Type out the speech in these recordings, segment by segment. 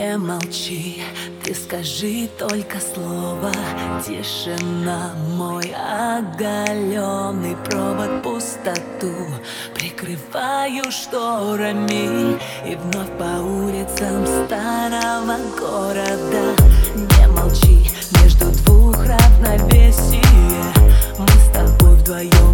Не молчи, ты скажи только слово. Тишина, мой оголенный провод. Пустоту прикрываю шторами. И вновь по улицам старого города. Не молчи, между двух равновесие Мы с тобой вдвоем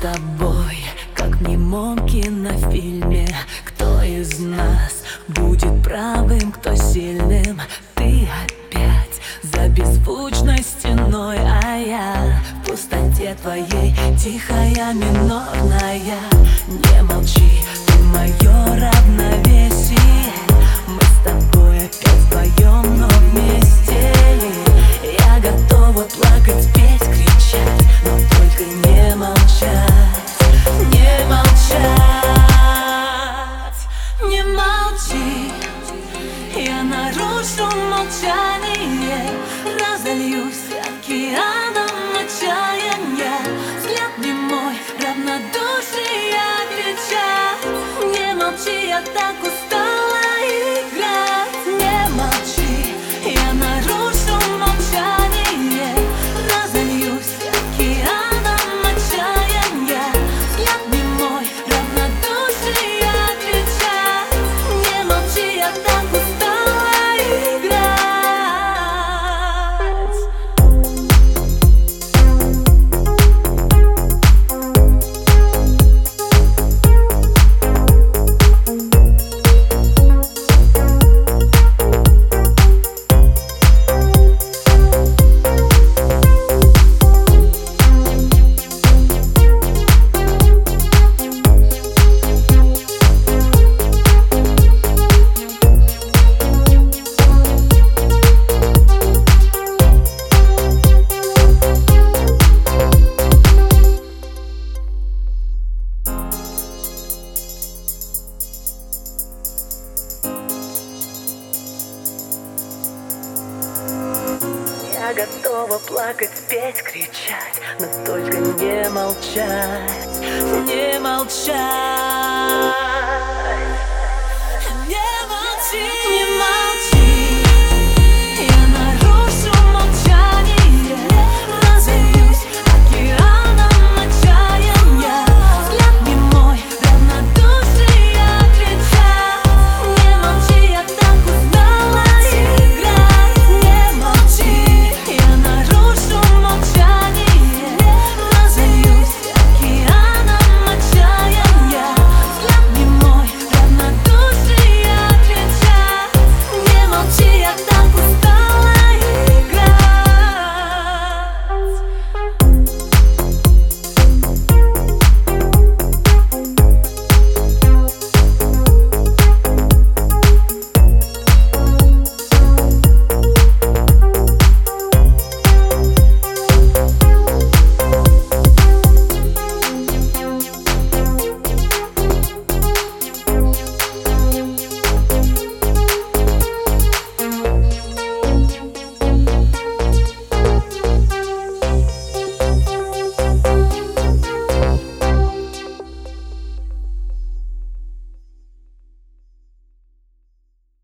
тобой, как в немом кинофильме Кто из нас будет правым, кто сильным? Ты опять за беззвучной стеной А я в пустоте твоей, тихая, минорная молчи, я так устала Готова плакать, петь, кричать, но только не молчать, не молчать,